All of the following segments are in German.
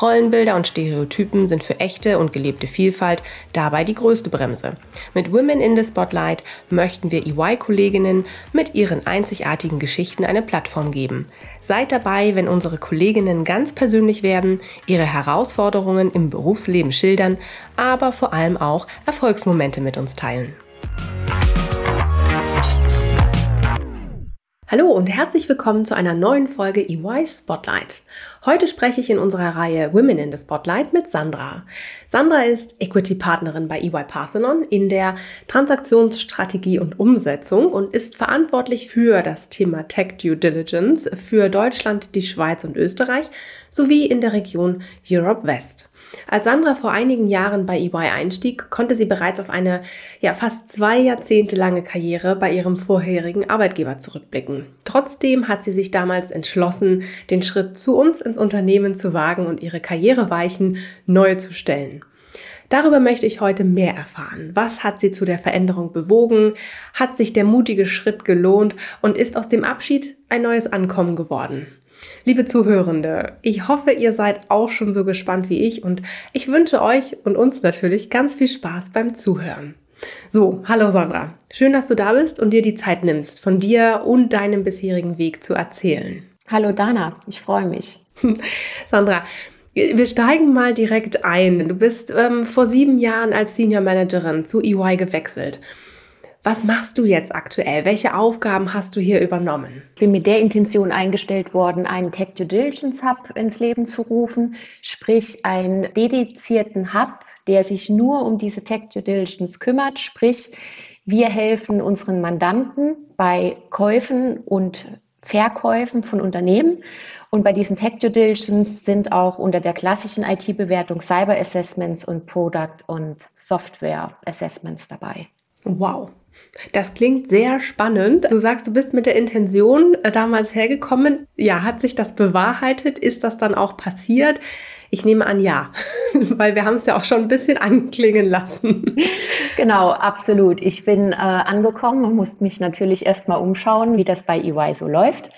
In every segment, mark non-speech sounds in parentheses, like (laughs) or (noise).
Rollenbilder und Stereotypen sind für echte und gelebte Vielfalt dabei die größte Bremse. Mit Women in the Spotlight möchten wir EY-Kolleginnen mit ihren einzigartigen Geschichten eine Plattform geben. Seid dabei, wenn unsere Kolleginnen ganz persönlich werden, ihre Herausforderungen im Berufsleben schildern, aber vor allem auch Erfolgsmomente mit uns teilen. Hallo und herzlich willkommen zu einer neuen Folge EY Spotlight. Heute spreche ich in unserer Reihe Women in the Spotlight mit Sandra. Sandra ist Equity-Partnerin bei EY Parthenon in der Transaktionsstrategie und Umsetzung und ist verantwortlich für das Thema Tech Due Diligence für Deutschland, die Schweiz und Österreich sowie in der Region Europe West. Als Sandra vor einigen Jahren bei EY einstieg, konnte sie bereits auf eine ja, fast zwei Jahrzehnte lange Karriere bei ihrem vorherigen Arbeitgeber zurückblicken. Trotzdem hat sie sich damals entschlossen, den Schritt zu uns ins Unternehmen zu wagen und ihre Karriereweichen neu zu stellen. Darüber möchte ich heute mehr erfahren. Was hat sie zu der Veränderung bewogen? Hat sich der mutige Schritt gelohnt und ist aus dem Abschied ein neues Ankommen geworden? Liebe Zuhörende, ich hoffe, ihr seid auch schon so gespannt wie ich und ich wünsche euch und uns natürlich ganz viel Spaß beim Zuhören. So, hallo Sandra. Schön, dass du da bist und dir die Zeit nimmst, von dir und deinem bisherigen Weg zu erzählen. Hallo Dana, ich freue mich. (laughs) Sandra, wir steigen mal direkt ein. Du bist ähm, vor sieben Jahren als Senior Managerin zu EY gewechselt. Was machst du jetzt aktuell? Welche Aufgaben hast du hier übernommen? Ich bin mit der Intention eingestellt worden, einen Tech Due Diligence Hub ins Leben zu rufen, sprich einen dedizierten Hub, der sich nur um diese Tech Due Diligence kümmert, sprich wir helfen unseren Mandanten bei Käufen und Verkäufen von Unternehmen. Und bei diesen Tech Due Diligence sind auch unter der klassischen IT-Bewertung Cyber Assessments und Product und Software Assessments dabei. Wow. Das klingt sehr spannend. Du sagst, du bist mit der Intention äh, damals hergekommen. Ja, hat sich das bewahrheitet? Ist das dann auch passiert? Ich nehme an, ja, (laughs) weil wir haben es ja auch schon ein bisschen anklingen lassen. Genau, absolut. Ich bin äh, angekommen und musste mich natürlich erstmal umschauen, wie das bei EY so läuft.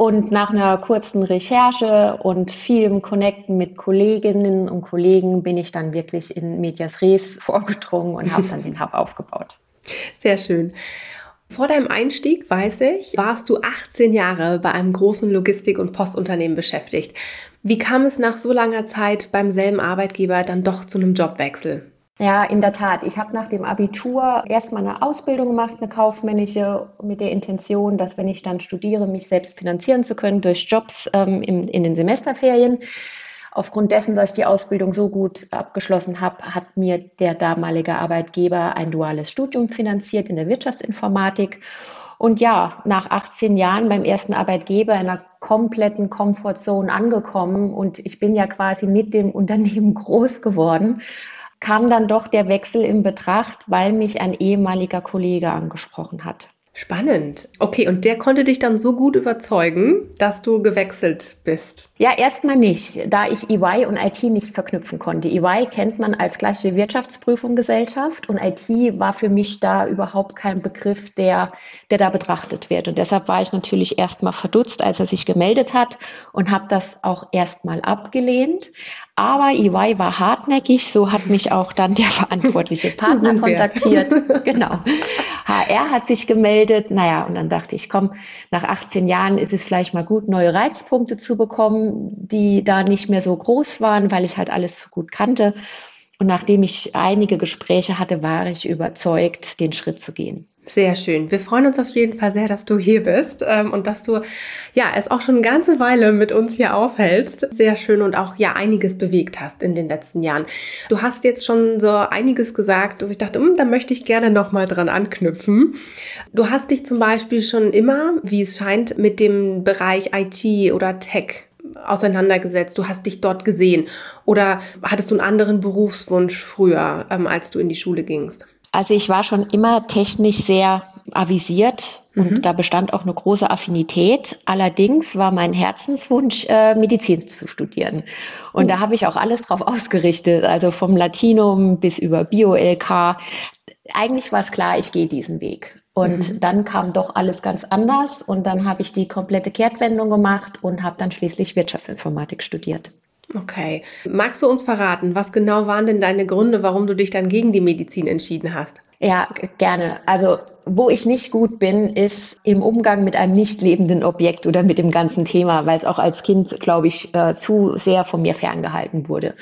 Und nach einer kurzen Recherche und vielem Connecten mit Kolleginnen und Kollegen bin ich dann wirklich in Medias Res (laughs) vorgedrungen und habe dann den Hub aufgebaut. Sehr schön. Vor deinem Einstieg, weiß ich, warst du 18 Jahre bei einem großen Logistik- und Postunternehmen beschäftigt. Wie kam es nach so langer Zeit beim selben Arbeitgeber dann doch zu einem Jobwechsel? Ja, in der Tat. Ich habe nach dem Abitur erstmal eine Ausbildung gemacht, eine kaufmännische, mit der Intention, dass wenn ich dann studiere, mich selbst finanzieren zu können durch Jobs ähm, in, in den Semesterferien. Aufgrund dessen, dass ich die Ausbildung so gut abgeschlossen habe, hat mir der damalige Arbeitgeber ein duales Studium finanziert in der Wirtschaftsinformatik. Und ja, nach 18 Jahren beim ersten Arbeitgeber in einer kompletten Comfortzone angekommen und ich bin ja quasi mit dem Unternehmen (laughs) groß geworden, kam dann doch der Wechsel in Betracht, weil mich ein ehemaliger Kollege angesprochen hat. Spannend. Okay, und der konnte dich dann so gut überzeugen, dass du gewechselt bist. Ja, erstmal nicht, da ich EY und IT nicht verknüpfen konnte. EY kennt man als klassische Wirtschaftsprüfung Gesellschaft und IT war für mich da überhaupt kein Begriff, der, der da betrachtet wird. Und deshalb war ich natürlich erstmal verdutzt, als er sich gemeldet hat und habe das auch erstmal abgelehnt. Aber EY war hartnäckig, so hat mich auch dann der verantwortliche (laughs) Partner kontaktiert. (laughs) genau. HR hat sich gemeldet. Naja, und dann dachte ich, komm, nach 18 Jahren ist es vielleicht mal gut, neue Reizpunkte zu bekommen, die da nicht mehr so groß waren, weil ich halt alles so gut kannte. Und nachdem ich einige Gespräche hatte, war ich überzeugt, den Schritt zu gehen. Sehr schön. Wir freuen uns auf jeden Fall sehr, dass du hier bist ähm, und dass du ja es auch schon eine ganze Weile mit uns hier aushältst. Sehr schön und auch ja einiges bewegt hast in den letzten Jahren. Du hast jetzt schon so einiges gesagt und ich dachte, hm, da möchte ich gerne noch mal dran anknüpfen. Du hast dich zum Beispiel schon immer, wie es scheint, mit dem Bereich IT oder Tech auseinandergesetzt, du hast dich dort gesehen oder hattest du einen anderen Berufswunsch früher, ähm, als du in die Schule gingst? Also ich war schon immer technisch sehr avisiert und mhm. da bestand auch eine große Affinität. Allerdings war mein Herzenswunsch, äh, Medizin zu studieren. Und oh. da habe ich auch alles drauf ausgerichtet, also vom Latinum bis über Bio-LK. Eigentlich war es klar, ich gehe diesen Weg. Und mhm. dann kam doch alles ganz anders und dann habe ich die komplette Kehrtwendung gemacht und habe dann schließlich Wirtschaftsinformatik studiert. Okay. Magst du uns verraten, was genau waren denn deine Gründe, warum du dich dann gegen die Medizin entschieden hast? Ja, gerne. Also wo ich nicht gut bin, ist im Umgang mit einem nicht lebenden Objekt oder mit dem ganzen Thema, weil es auch als Kind, glaube ich, äh, zu sehr von mir ferngehalten wurde.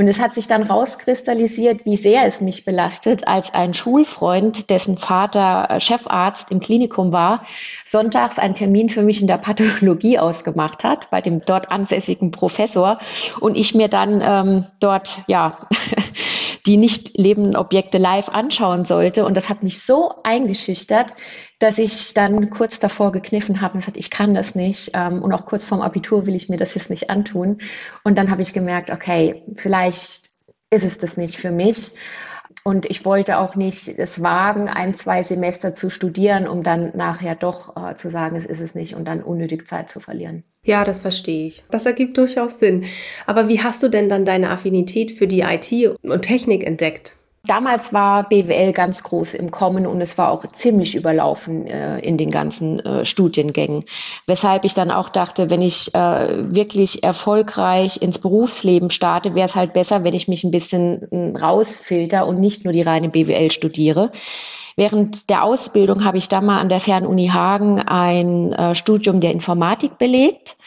Und es hat sich dann rauskristallisiert, wie sehr es mich belastet, als ein Schulfreund, dessen Vater Chefarzt im Klinikum war, sonntags einen Termin für mich in der Pathologie ausgemacht hat, bei dem dort ansässigen Professor. Und ich mir dann ähm, dort, ja, (laughs) die nicht lebenden Objekte live anschauen sollte. Und das hat mich so eingeschüchtert, dass ich dann kurz davor gekniffen habe und gesagt, ich kann das nicht. Ähm, und auch kurz vorm Abitur will ich mir das jetzt nicht antun. Und dann habe ich gemerkt, okay, vielleicht ist es das nicht für mich. Und ich wollte auch nicht es wagen, ein, zwei Semester zu studieren, um dann nachher doch äh, zu sagen, es ist es nicht und dann unnötig Zeit zu verlieren. Ja, das verstehe ich. Das ergibt durchaus Sinn. Aber wie hast du denn dann deine Affinität für die IT und Technik entdeckt? Damals war BWL ganz groß im Kommen und es war auch ziemlich überlaufen äh, in den ganzen äh, Studiengängen. Weshalb ich dann auch dachte, wenn ich äh, wirklich erfolgreich ins Berufsleben starte, wäre es halt besser, wenn ich mich ein bisschen äh, rausfilter und nicht nur die reine BWL studiere. Während der Ausbildung habe ich dann mal an der Fernuni Hagen ein äh, Studium der Informatik belegt,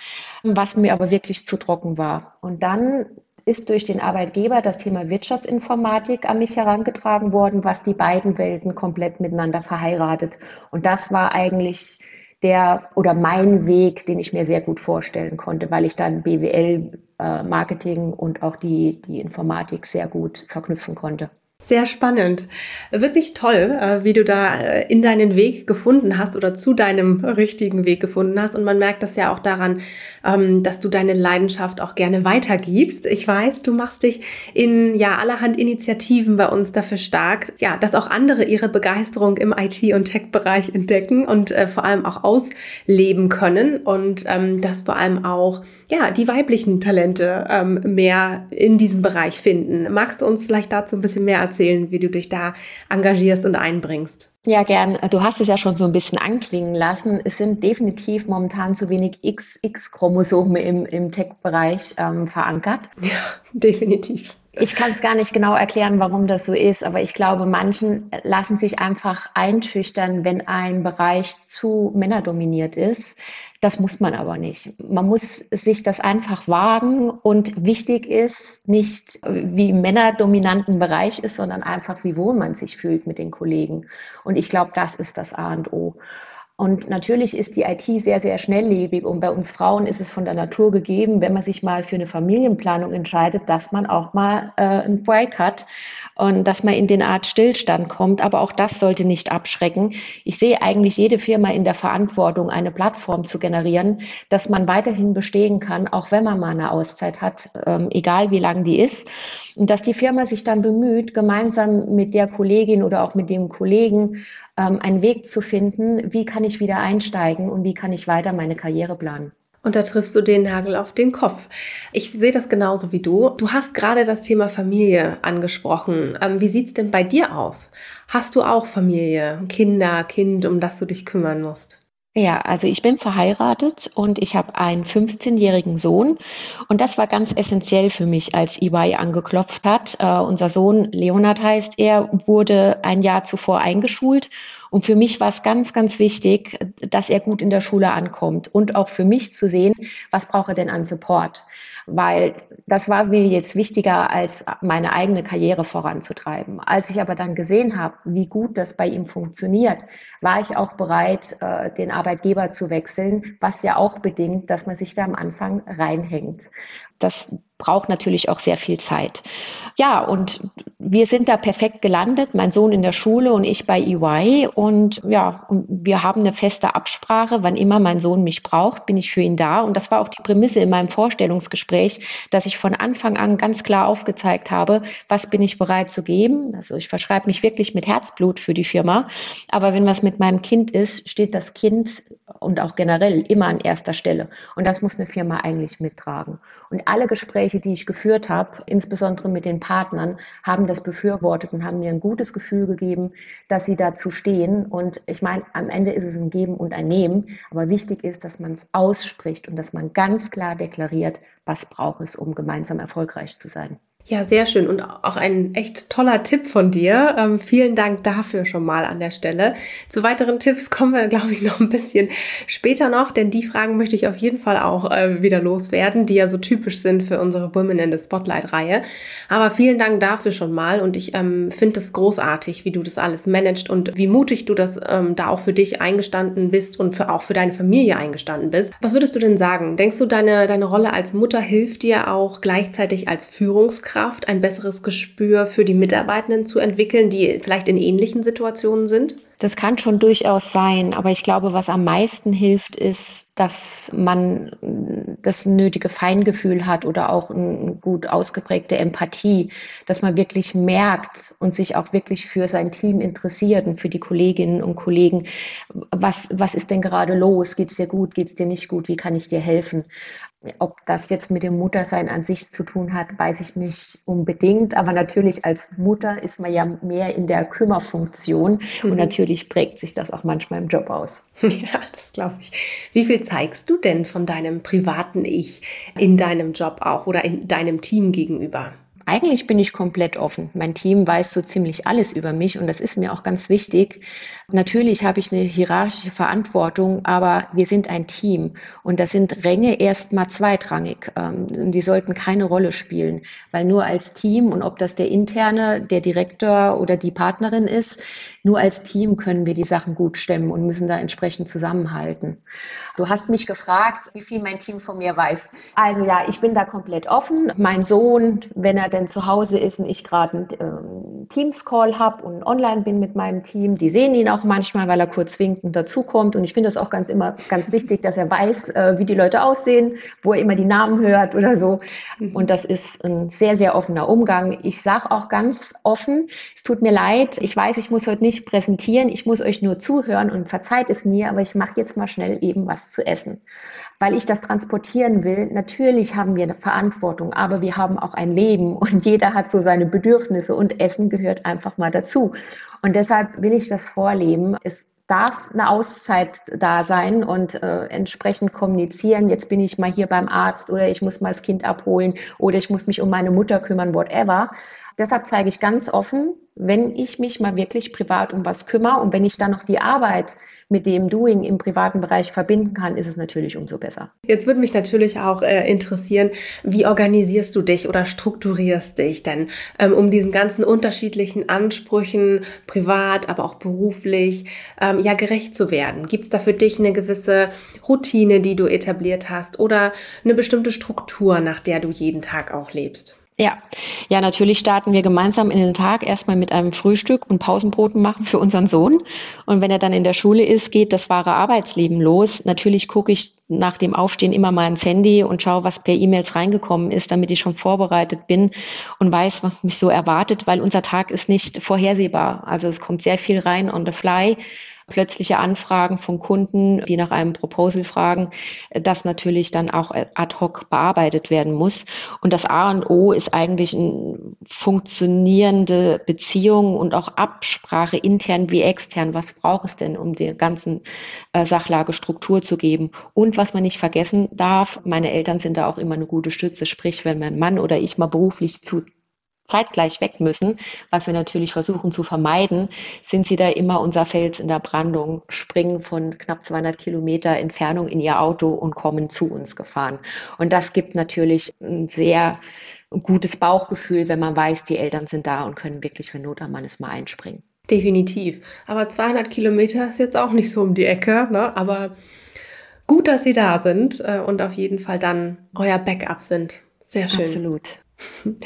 was mir aber wirklich zu trocken war. Und dann ist durch den Arbeitgeber das Thema Wirtschaftsinformatik an mich herangetragen worden, was die beiden Welten komplett miteinander verheiratet. Und das war eigentlich der oder mein Weg, den ich mir sehr gut vorstellen konnte, weil ich dann BWL, äh, Marketing und auch die, die Informatik sehr gut verknüpfen konnte. Sehr spannend. Wirklich toll, äh, wie du da äh, in deinen Weg gefunden hast oder zu deinem richtigen Weg gefunden hast. Und man merkt das ja auch daran, ähm, dass du deine Leidenschaft auch gerne weitergibst. Ich weiß, du machst dich in ja allerhand Initiativen bei uns dafür stark, ja, dass auch andere ihre Begeisterung im IT- und Tech-Bereich entdecken und äh, vor allem auch ausleben können und ähm, dass vor allem auch ja, die weiblichen Talente ähm, mehr in diesem Bereich finden. Magst du uns vielleicht dazu ein bisschen mehr erzählen, wie du dich da engagierst und einbringst? Ja, gern. Du hast es ja schon so ein bisschen anklingen lassen. Es sind definitiv momentan zu wenig XX-Chromosome im, im Tech-Bereich ähm, verankert. Ja, (laughs) definitiv. Ich kann es gar nicht genau erklären, warum das so ist, aber ich glaube, manchen lassen sich einfach einschüchtern, wenn ein Bereich zu männerdominiert ist. Das muss man aber nicht. Man muss sich das einfach wagen und wichtig ist nicht, wie männerdominanten Bereich ist, sondern einfach, wie wohl man sich fühlt mit den Kollegen. Und ich glaube, das ist das A und O. Und natürlich ist die IT sehr, sehr schnelllebig und bei uns Frauen ist es von der Natur gegeben, wenn man sich mal für eine Familienplanung entscheidet, dass man auch mal äh, einen Break hat und dass man in den Art Stillstand kommt. Aber auch das sollte nicht abschrecken. Ich sehe eigentlich jede Firma in der Verantwortung, eine Plattform zu generieren, dass man weiterhin bestehen kann, auch wenn man mal eine Auszeit hat, ähm, egal wie lang die ist. Und dass die Firma sich dann bemüht, gemeinsam mit der Kollegin oder auch mit dem Kollegen ähm, einen Weg zu finden, wie kann ich wieder einsteigen und wie kann ich weiter meine Karriere planen. Und da triffst du den Nagel auf den Kopf. Ich sehe das genauso wie du. Du hast gerade das Thema Familie angesprochen. Ähm, wie sieht's denn bei dir aus? Hast du auch Familie, Kinder, Kind, um das du dich kümmern musst? Ja, also ich bin verheiratet und ich habe einen 15-jährigen Sohn. Und das war ganz essentiell für mich, als EY angeklopft hat. Uh, unser Sohn, Leonard heißt er, wurde ein Jahr zuvor eingeschult. Und für mich war es ganz, ganz wichtig, dass er gut in der Schule ankommt und auch für mich zu sehen, was braucht er denn an Support weil das war mir jetzt wichtiger, als meine eigene Karriere voranzutreiben. Als ich aber dann gesehen habe, wie gut das bei ihm funktioniert, war ich auch bereit, äh, den Arbeitgeber zu wechseln, was ja auch bedingt, dass man sich da am Anfang reinhängt. Das braucht natürlich auch sehr viel Zeit. Ja, und wir sind da perfekt gelandet, mein Sohn in der Schule und ich bei EY. Und ja, wir haben eine feste Absprache. Wann immer mein Sohn mich braucht, bin ich für ihn da. Und das war auch die Prämisse in meinem Vorstellungsgespräch, dass ich von Anfang an ganz klar aufgezeigt habe, was bin ich bereit zu geben. Also ich verschreibe mich wirklich mit Herzblut für die Firma. Aber wenn was mit meinem Kind ist, steht das Kind und auch generell immer an erster Stelle. Und das muss eine Firma eigentlich mittragen. Und alle Gespräche, die ich geführt habe, insbesondere mit den Partnern, haben das befürwortet und haben mir ein gutes Gefühl gegeben, dass sie dazu stehen. Und ich meine, am Ende ist es ein Geben und ein Nehmen. Aber wichtig ist, dass man es ausspricht und dass man ganz klar deklariert, was braucht es, um gemeinsam erfolgreich zu sein. Ja, sehr schön und auch ein echt toller Tipp von dir. Ähm, vielen Dank dafür schon mal an der Stelle. Zu weiteren Tipps kommen wir, glaube ich, noch ein bisschen später noch, denn die Fragen möchte ich auf jeden Fall auch äh, wieder loswerden, die ja so typisch sind für unsere Women in the Spotlight-Reihe. Aber vielen Dank dafür schon mal und ich ähm, finde es großartig, wie du das alles managst und wie mutig du das ähm, da auch für dich eingestanden bist und für, auch für deine Familie eingestanden bist. Was würdest du denn sagen? Denkst du, deine, deine Rolle als Mutter hilft dir auch gleichzeitig als Führungskraft? Führungskraft ein besseres Gespür für die Mitarbeitenden zu entwickeln, die vielleicht in ähnlichen Situationen sind? Das kann schon durchaus sein, aber ich glaube, was am meisten hilft, ist, dass man das nötige Feingefühl hat oder auch eine gut ausgeprägte Empathie, dass man wirklich merkt und sich auch wirklich für sein Team interessiert und für die Kolleginnen und Kollegen, was, was ist denn gerade los? Geht es dir gut? Geht es dir nicht gut? Wie kann ich dir helfen? Ob das jetzt mit dem Muttersein an sich zu tun hat, weiß ich nicht unbedingt. Aber natürlich als Mutter ist man ja mehr in der Kümmerfunktion mhm. und natürlich prägt sich das auch manchmal im Job aus. (laughs) Ja, das glaube ich. Wie viel zeigst du denn von deinem privaten Ich in deinem Job auch oder in deinem Team gegenüber? Eigentlich bin ich komplett offen. Mein Team weiß so ziemlich alles über mich und das ist mir auch ganz wichtig. Natürlich habe ich eine hierarchische Verantwortung, aber wir sind ein Team und das sind Ränge erstmal zweitrangig. Ähm, die sollten keine Rolle spielen, weil nur als Team und ob das der interne, der Direktor oder die Partnerin ist, nur als Team können wir die Sachen gut stemmen und müssen da entsprechend zusammenhalten. Du hast mich gefragt, wie viel mein Team von mir weiß. Also ja, ich bin da komplett offen. Mein Sohn, wenn er denn zu Hause ist und ich gerade einen ähm, Teams-Call habe und online bin mit meinem Team, die sehen ihn auch manchmal, weil er kurz winkend dazukommt. Und ich finde das auch ganz immer ganz wichtig, dass er weiß, äh, wie die Leute aussehen, wo er immer die Namen hört oder so. Mhm. Und das ist ein sehr, sehr offener Umgang. Ich sage auch ganz offen, es tut mir leid, ich weiß, ich muss heute nicht präsentieren, ich muss euch nur zuhören und verzeiht es mir, aber ich mache jetzt mal schnell eben was zu essen. Weil ich das transportieren will, natürlich haben wir eine Verantwortung, aber wir haben auch ein Leben (laughs) und jeder hat so seine Bedürfnisse und Essen gehört einfach mal dazu. Und deshalb will ich das vorleben. Es darf eine Auszeit da sein und äh, entsprechend kommunizieren. Jetzt bin ich mal hier beim Arzt oder ich muss mal das Kind abholen oder ich muss mich um meine Mutter kümmern, whatever. Deshalb zeige ich ganz offen, wenn ich mich mal wirklich privat um was kümmere und wenn ich dann noch die Arbeit mit dem Doing im privaten Bereich verbinden kann, ist es natürlich umso besser. Jetzt würde mich natürlich auch äh, interessieren, wie organisierst du dich oder strukturierst dich denn, ähm, um diesen ganzen unterschiedlichen Ansprüchen, privat, aber auch beruflich, ähm, ja gerecht zu werden? Gibt es da für dich eine gewisse Routine, die du etabliert hast oder eine bestimmte Struktur, nach der du jeden Tag auch lebst? Ja, ja, natürlich starten wir gemeinsam in den Tag erstmal mit einem Frühstück und Pausenbroten machen für unseren Sohn. Und wenn er dann in der Schule ist, geht das wahre Arbeitsleben los. Natürlich gucke ich nach dem Aufstehen immer mal ins Handy und schaue, was per E-Mails reingekommen ist, damit ich schon vorbereitet bin und weiß, was mich so erwartet, weil unser Tag ist nicht vorhersehbar. Also es kommt sehr viel rein on the fly plötzliche Anfragen von Kunden, die nach einem Proposal fragen, das natürlich dann auch ad hoc bearbeitet werden muss. Und das A und O ist eigentlich eine funktionierende Beziehung und auch Absprache intern wie extern. Was braucht es denn, um der ganzen äh, Sachlage Struktur zu geben? Und was man nicht vergessen darf, meine Eltern sind da auch immer eine gute Stütze. Sprich, wenn mein Mann oder ich mal beruflich zu zeitgleich weg müssen, was wir natürlich versuchen zu vermeiden, sind sie da immer unser Fels in der Brandung, springen von knapp 200 Kilometer Entfernung in ihr Auto und kommen zu uns gefahren. Und das gibt natürlich ein sehr gutes Bauchgefühl, wenn man weiß, die Eltern sind da und können wirklich, wenn Not am Mann ist, mal einspringen. Definitiv. Aber 200 Kilometer ist jetzt auch nicht so um die Ecke, ne? aber gut, dass sie da sind äh, und auf jeden Fall dann euer Backup sind. Sehr schön. Absolut. (laughs)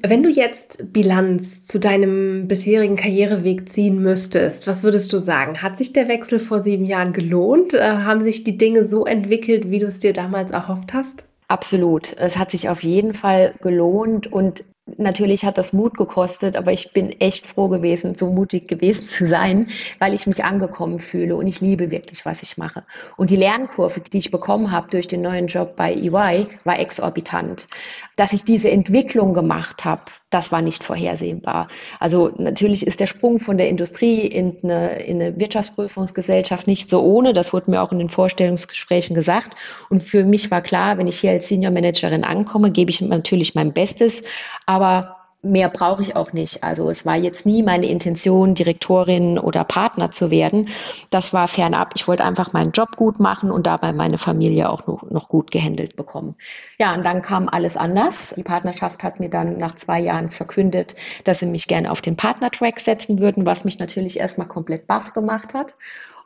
Wenn du jetzt Bilanz zu deinem bisherigen Karriereweg ziehen müsstest, was würdest du sagen? Hat sich der Wechsel vor sieben Jahren gelohnt? Äh, haben sich die Dinge so entwickelt, wie du es dir damals erhofft hast? Absolut. Es hat sich auf jeden Fall gelohnt und Natürlich hat das Mut gekostet, aber ich bin echt froh gewesen, so mutig gewesen zu sein, weil ich mich angekommen fühle und ich liebe wirklich, was ich mache. Und die Lernkurve, die ich bekommen habe durch den neuen Job bei EY, war exorbitant. Dass ich diese Entwicklung gemacht habe, das war nicht vorhersehbar. Also natürlich ist der Sprung von der Industrie in eine, in eine Wirtschaftsprüfungsgesellschaft nicht so ohne. Das wurde mir auch in den Vorstellungsgesprächen gesagt. Und für mich war klar, wenn ich hier als Senior Managerin ankomme, gebe ich natürlich mein Bestes. Aber mehr brauche ich auch nicht. Also es war jetzt nie meine Intention, Direktorin oder Partner zu werden. Das war fernab. Ich wollte einfach meinen Job gut machen und dabei meine Familie auch noch, noch gut gehandelt bekommen. Ja, und dann kam alles anders. Die Partnerschaft hat mir dann nach zwei Jahren verkündet, dass sie mich gerne auf den Partnertrack setzen würden, was mich natürlich erstmal komplett baff gemacht hat.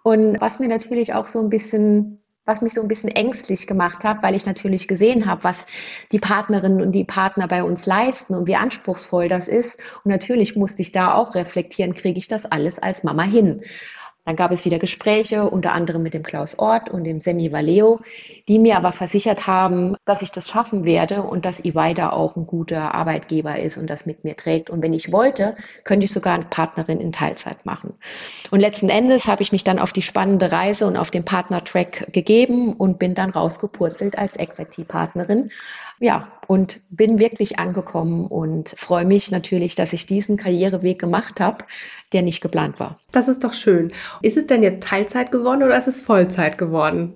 Und was mir natürlich auch so ein bisschen was mich so ein bisschen ängstlich gemacht hat, weil ich natürlich gesehen habe, was die Partnerinnen und die Partner bei uns leisten und wie anspruchsvoll das ist. Und natürlich musste ich da auch reflektieren, kriege ich das alles als Mama hin. Dann gab es wieder Gespräche, unter anderem mit dem Klaus Ort und dem Semi Valeo, die mir aber versichert haben, dass ich das schaffen werde und dass EY da auch ein guter Arbeitgeber ist und das mit mir trägt. Und wenn ich wollte, könnte ich sogar eine Partnerin in Teilzeit machen. Und letzten Endes habe ich mich dann auf die spannende Reise und auf den Partner-Track gegeben und bin dann rausgepurzelt als Equity-Partnerin ja, und bin wirklich angekommen und freue mich natürlich, dass ich diesen Karriereweg gemacht habe, der nicht geplant war. Das ist doch schön. Ist es denn jetzt Teilzeit geworden oder ist es Vollzeit geworden?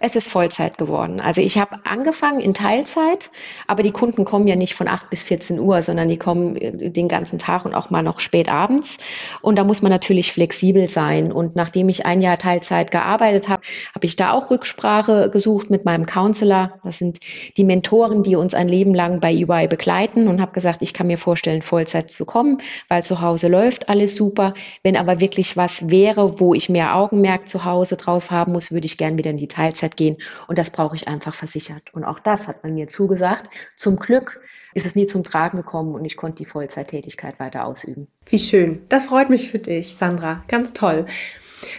Es ist Vollzeit geworden. Also ich habe angefangen in Teilzeit, aber die Kunden kommen ja nicht von 8 bis 14 Uhr, sondern die kommen äh, den ganzen Tag und auch mal noch spät abends. Und da muss man natürlich flexibel sein. Und nachdem ich ein Jahr Teilzeit gearbeitet habe, habe ich da auch Rücksprache gesucht mit meinem Counselor. Das sind die Mentoren, die uns ein Leben lang bei EY begleiten und habe gesagt, ich kann mir vorstellen, Vollzeit zu kommen, weil zu Hause läuft alles super. Wenn aber wirklich was wäre, wo ich mehr Augenmerk zu Hause drauf haben muss, würde ich gern wieder in die Teilzeit Freizeit gehen. Und das brauche ich einfach versichert. Und auch das hat man mir zugesagt. Zum Glück ist es nie zum Tragen gekommen und ich konnte die Vollzeittätigkeit weiter ausüben. Wie schön. Das freut mich für dich, Sandra. Ganz toll.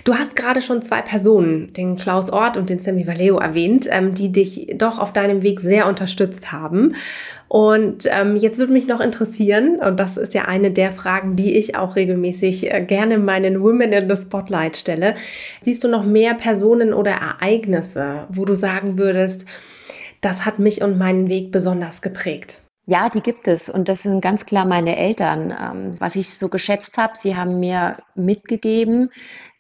Du hast gerade schon zwei Personen, den Klaus Ort und den Sammy Valeo erwähnt, ähm, die dich doch auf deinem Weg sehr unterstützt haben. Und ähm, jetzt würde mich noch interessieren, und das ist ja eine der Fragen, die ich auch regelmäßig äh, gerne meinen Women in the Spotlight stelle. Siehst du noch mehr Personen oder Ereignisse, wo du sagen würdest, das hat mich und meinen Weg besonders geprägt? Ja, die gibt es. Und das sind ganz klar meine Eltern. Ähm, was ich so geschätzt habe, sie haben mir mitgegeben,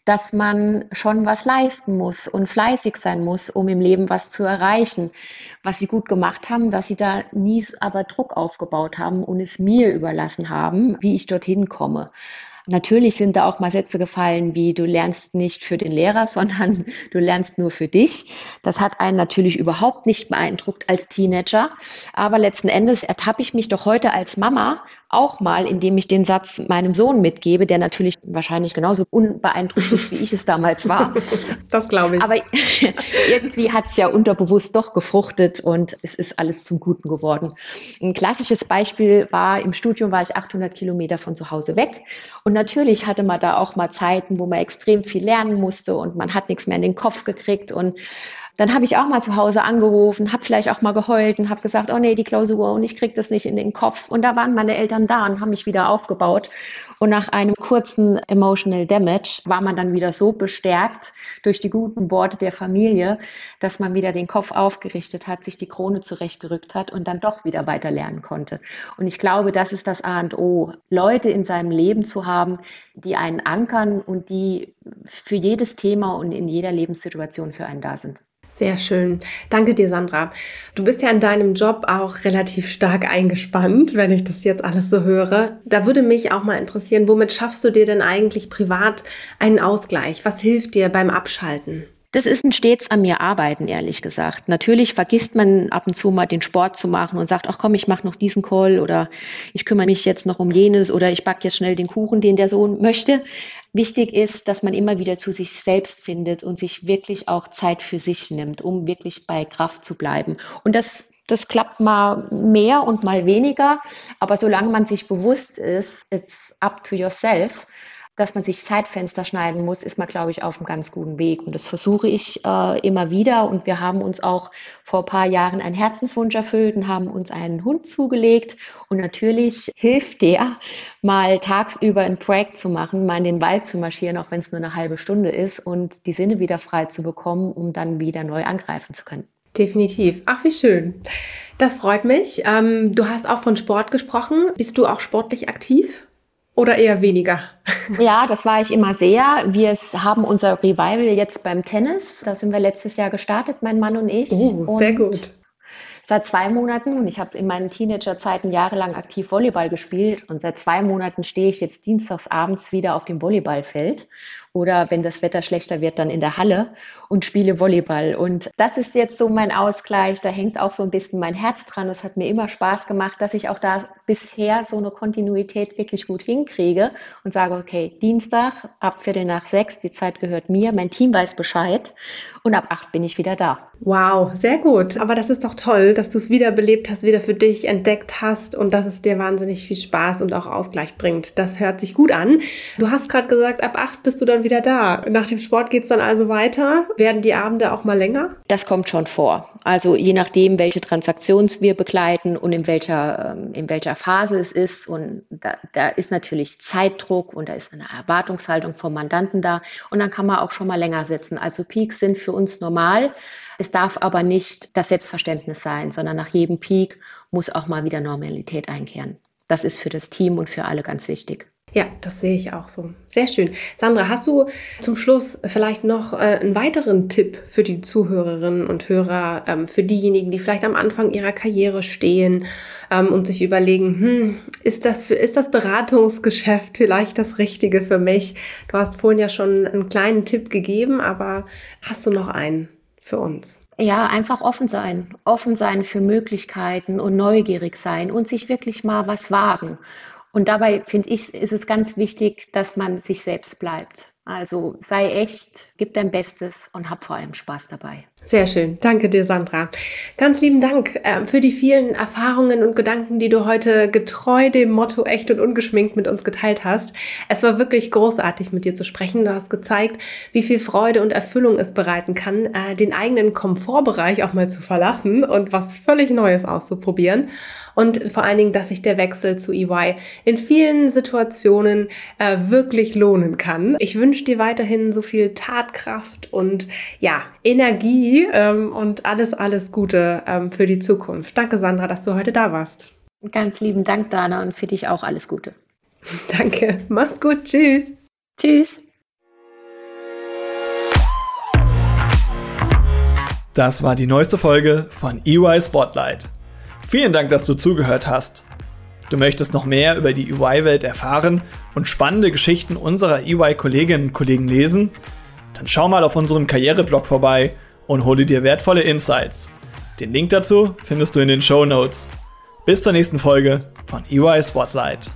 dass man schon was leisten muss und fleißig sein muss, um im Leben was zu erreichen. Was sie gut gemacht haben, dass sie da nie aber Druck aufgebaut haben und es mir überlassen haben, wie ich dorthin komme. Natürlich sind da auch mal Sätze gefallen, wie du lernst nicht für den Lehrer, (laughs) sondern du lernst nur für dich. Das hat einen natürlich überhaupt nicht beeindruckt als Teenager. Aber letzten Endes ertappe ich mich doch heute als Mama auch mal, indem ich den Satz meinem Sohn mitgebe, der natürlich wahrscheinlich genauso unbeeindruckt ist, wie ich es damals war. (laughs) Das glaube ich. Aber (laughs) irgendwie hat es ja unterbewusst doch gefruchtet und es ist alles zum Guten geworden. Ein klassisches Beispiel war, im Studium war ich 800 Kilometer von zu Hause weg und natürlich hatte man da auch mal Zeiten, wo man extrem viel lernen musste und man hat nichts mehr in den Kopf gekriegt und dann habe ich auch mal zu Hause angerufen, habe vielleicht auch mal geheult und habe gesagt, oh nee, die Klausur und ich kriege das nicht in den Kopf. Und da waren meine Eltern da und haben mich wieder aufgebaut. Und nach einem kurzen Emotional Damage war man dann wieder so bestärkt durch die guten Worte der Familie, dass man wieder den Kopf aufgerichtet hat, sich die Krone zurechtgerückt hat und dann doch wieder weiter lernen konnte. Und ich glaube, das ist das A und O, Leute in seinem Leben zu haben, die einen ankern und die für jedes Thema und in jeder Lebenssituation für einen da sind. Sehr schön. Danke dir, Sandra. Du bist ja in deinem Job auch relativ stark eingespannt, wenn ich das jetzt alles so höre. Da würde mich auch mal interessieren, womit schaffst du dir denn eigentlich privat einen Ausgleich? Was hilft dir beim Abschalten? Das ist ein stets an mir arbeiten, ehrlich gesagt. Natürlich vergisst man ab und zu mal den Sport zu machen und sagt, ach komm, ich mache noch diesen Call oder ich kümmere mich jetzt noch um jenes oder ich backe jetzt schnell den Kuchen, den der Sohn möchte. Wichtig ist, dass man immer wieder zu sich selbst findet und sich wirklich auch Zeit für sich nimmt, um wirklich bei Kraft zu bleiben. Und das Das klappt mal mehr und mal weniger. Aber solange man sich bewusst ist, it's up to yourself, dass man sich Zeitfenster schneiden muss, ist man, glaube ich, auf einem ganz guten Weg. Und das versuche ich äh, immer wieder. Und wir haben uns auch vor ein paar Jahren einen Herzenswunsch erfüllt und haben uns einen Hund zugelegt. Und natürlich hilft der, mal tagsüber ein Projekt zu machen, mal in den Wald zu marschieren, auch wenn es nur eine halbe Stunde ist und die Sinne wieder frei zu bekommen, um dann wieder neu angreifen zu können. Definitiv. Ach, wie schön. Das freut mich. Ähm, du hast auch von Sport gesprochen. Bist du auch sportlich aktiv? Oder eher weniger? (laughs) Ja, das war ich immer sehr. Wir haben unser Revival jetzt beim Tennis. Da sind wir letztes Jahr gestartet, mein Mann und ich. Oh, sehr gut. Seit zwei Monaten, und ich habe in meinen Teenagerzeiten jahrelang aktiv Volleyball gespielt, und seit zwei Monaten stehe ich jetzt dienstags abends wieder auf dem Volleyballfeld oder wenn das Wetter schlechter wird, dann in der Halle und spiele Volleyball. Und das ist jetzt so mein Ausgleich. Da hängt auch so ein bisschen mein Herz dran. Es hat mir immer Spaß gemacht, dass ich auch da bisher so eine Kontinuität wirklich gut hinkriege und sage, okay, Dienstag ab Viertel nach sechs, die Zeit gehört mir, mein Team weiß Bescheid und ab acht bin ich wieder da. Wow, sehr gut. Aber das ist doch toll, dass du es wiederbelebt hast, wieder für dich entdeckt hast und dass es dir wahnsinnig viel Spaß und auch Ausgleich bringt. Das hört sich gut an. Du hast gerade gesagt, ab acht bist du dann wieder da. Nach dem Sport geht es dann also weiter. Werden die Abende auch mal länger? Das kommt schon vor. Also je nachdem, welche Transaktions wir begleiten und in welcher, ähm, in welcher Phase es ist. Und da, da ist natürlich Zeitdruck und da ist eine Erwartungshaltung vom Mandanten da. Und dann kann man auch schon mal länger sitzen. Also Peaks sind für uns normal. Es darf aber nicht das Selbstverständnis sein, sondern nach jedem Peak muss auch mal wieder Normalität einkehren. Das ist für das Team und für alle ganz wichtig. Ja, das sehe ich auch so. Sehr schön. Sandra, hast du zum Schluss vielleicht noch äh, einen weiteren Tipp für die Zuhörerinnen und Hörer, ähm, für diejenigen, die vielleicht am Anfang ihrer Karriere stehen ähm, und sich überlegen, hm, ist das, ist das Beratungsgeschäft vielleicht das Richtige für mich? Du hast vorhin ja schon einen kleinen Tipp gegeben, aber hast du noch einen für uns? Ja, einfach offen sein. Offen sein für Möglichkeiten und neugierig sein und sich wirklich mal was wagen. Und dabei finde ich, ist es ganz wichtig, dass man sich selbst bleibt. Also sei echt, gib dein Bestes und hab vor allem Spaß dabei. Sehr schön. Danke dir, Sandra. Ganz lieben Dank äh, für die vielen Erfahrungen und Gedanken, die du heute getreu dem Motto echt und ungeschminkt mit uns geteilt hast. Es war wirklich großartig, mit dir zu sprechen. Du hast gezeigt, wie viel Freude und Erfüllung es bereiten kann, äh, den eigenen Komfortbereich auch mal zu verlassen und was völlig Neues auszuprobieren und vor allen Dingen, dass sich der Wechsel zu EY in vielen Situationen äh, wirklich lohnen kann. Ich wünsche dir weiterhin so viel Tatkraft und ja, Energie ähm, und alles, alles Gute ähm, für die Zukunft. Danke, Sandra, dass du heute da warst. Ganz lieben Dank, Dana, und für dich auch alles Gute. (laughs) Danke. Mach's gut. Tschüss. Tschüss. Das war die neueste Folge von EY Spotlight. Vielen Dank, dass du zugehört hast. Du möchtest noch mehr über die EY-Welt erfahren und spannende Geschichten unserer EY-Kolleginnen und Kollegen lesen? Dann schau mal auf unserem Karriereblog vorbei und hole dir wertvolle Insights. Den Link dazu findest du in den Show Notes. Bis zur nächsten Folge von EY Spotlight.